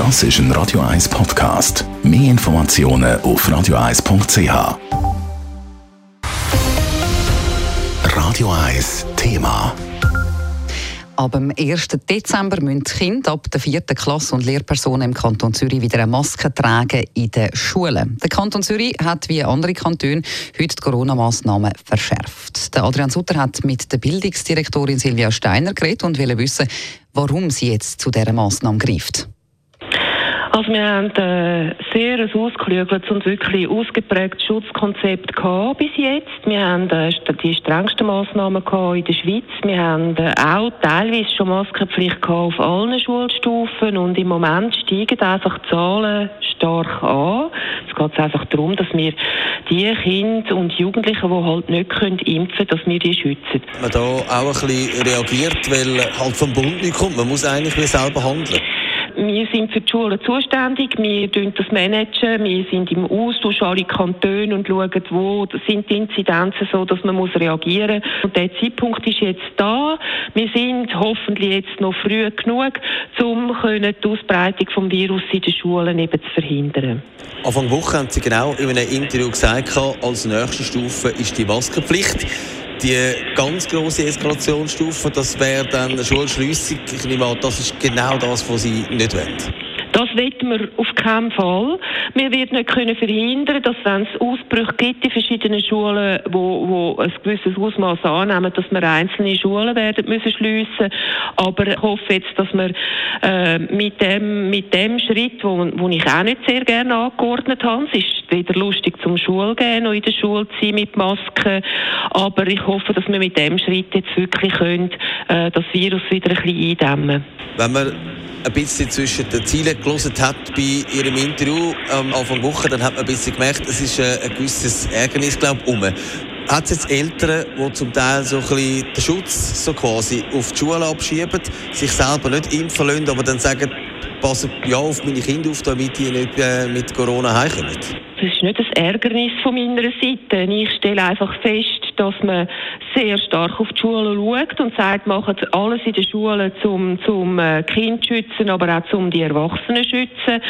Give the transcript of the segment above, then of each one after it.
Das ist ein Radio 1 Podcast. Mehr Informationen auf radio1.ch. Radio 1 Thema. Ab dem 1. Dezember müssen die Kinder ab der 4. Klasse und Lehrpersonen im Kanton Zürich wieder eine Maske tragen in den Schulen. Der Kanton Zürich hat wie andere Kantone heute die Corona-Massnahmen verschärft. Der Adrian Sutter hat mit der Bildungsdirektorin Silvia Steiner geredet und will wissen, warum sie jetzt zu dieser Massnahme greift. Also wir haben äh, sehr ausgeklügeltes und wirklich ausgeprägtes Schutzkonzept gehabt bis jetzt. Wir haben äh, die strengsten Massnahmen gehabt in der Schweiz. Wir haben äh, auch teilweise schon Maskenpflicht gehabt auf allen Schulstufen und im Moment steigen einfach die Zahlen stark an. Es geht einfach darum, dass wir die Kinder und Jugendlichen, die halt nicht können impfen können, dass wir die schützen. Man da auch ein bisschen reagiert, weil halt vom Bund nicht kommt. Man muss eigentlich selber handeln. Wir sind für die Schulen zuständig, wir tun das managen, wir sind im Austausch alle Kantone und schauen, wo sind die Inzidenzen so, dass man muss reagieren muss. Und der Zeitpunkt ist jetzt da. Wir sind hoffentlich jetzt noch früh genug, um die Ausbreitung des Virus in den Schulen eben zu verhindern. Anfang Woche haben Sie genau in einem Interview gesagt, als nächste Stufe ist die Maskenpflicht. Die ganz große Eskalationsstufe, das wäre dann eine Schulschliessung. Ich nehme an, das ist genau das, was Sie nicht wollen. Das wollen wir auf keinen Fall. Wir werden nicht können verhindern, dass wenn es Ausbrüche gibt in verschiedenen Schulen, wo, wo ein gewisses Ausmaß annehmen, dass wir einzelne Schulen werden müssen schliessen. Aber ich hoffe jetzt, dass wir äh, mit dem mit dem Schritt, wo, wo ich auch nicht sehr gerne angeordnet habe, es ist wieder lustig zum Schul gehen, noch in der Schule zu sein mit Masken, aber ich hoffe, dass wir mit dem Schritt jetzt wirklich können, äh, das Virus wieder ein bisschen eindämmen. Wenn wir ein bisschen zwischen den Zielen gelesen hat bei Ihrem Interview am Anfang der Woche, dann hat man ein bisschen gemerkt, es ist äh, ein gewisses Ärgernis, glaube ich, um. Hat es jetzt Eltern, die zum Teil so ein bisschen den Schutz so quasi auf die Schule abschieben, sich selber nicht impfen lassen, aber dann sagen, passen ja auf meine Kinder auf, damit die nicht äh, mit Corona heimkommen? Das ist nicht ein Ärgernis von meiner Seite. Ich stelle einfach fest, dass man sehr stark auf die Schulen schaut und sagt, macht alles in den Schulen zum, zum äh, Kind schützen, aber auch zum die Erwachsenen schützen.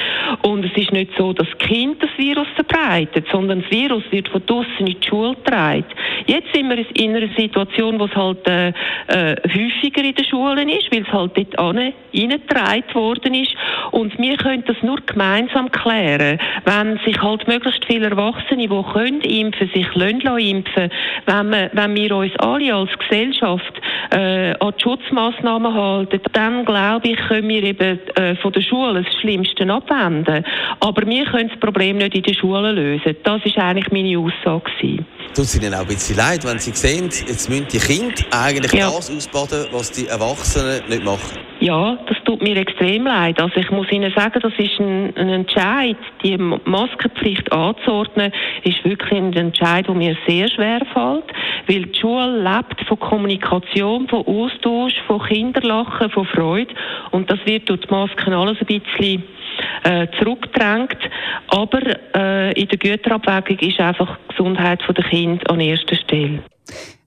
Und es ist nicht so, dass Kind das Virus verbreitet, sondern das Virus wird von draußen in die Schule getragen. Jetzt sind wir in einer Situation, wo es halt äh, äh, häufiger in den Schulen ist, weil es halt dort reingetragen worden ist. Und wir können das nur gemeinsam klären, wenn sich halt möglichst viele Erwachsene, die können impfen, sich lassen impfen, wenn, wir, wenn wir uns alle als Gesellschaft äh, an die Schutzmaßnahmen halten, dann glaube ich, können wir eben äh, von der Schule das Schlimmste abwenden. Aber wir können das Problem nicht in der Schule lösen. Das ist eigentlich meine Aussage. Gewesen. Tut es Ihnen auch ein bisschen leid, wenn Sie sehen, jetzt müssen die Kinder eigentlich ja. das ausbaden, was die Erwachsenen nicht machen? Ja, das tut mir extrem leid. Also ich muss Ihnen sagen, das ist ein, ein Entscheid, die Maskenpflicht anzuordnen, ist wirklich ein Entscheid, der mir sehr schwer fällt, weil die Schule lebt von Kommunikation, von Austausch, von Kinderlachen, von Freude und das wird durch die Masken alles ein bisschen äh, zurückgedrängt. Aber äh, in der Güterabwägung ist einfach die Gesundheit der Kinder an erster Stelle.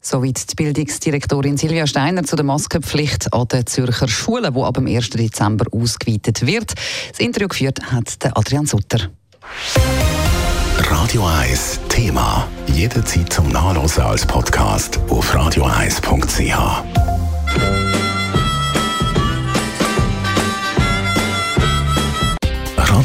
Soweit die Bildungsdirektorin Silvia Steiner zu der Maskenpflicht an den Zürcher Schulen, die ab dem 1. Dezember ausgeweitet wird. Das Interview geführt hat Adrian Sutter. Radio 1 Thema. Jederzeit zum Nachlesen als Podcast auf radio1.ch.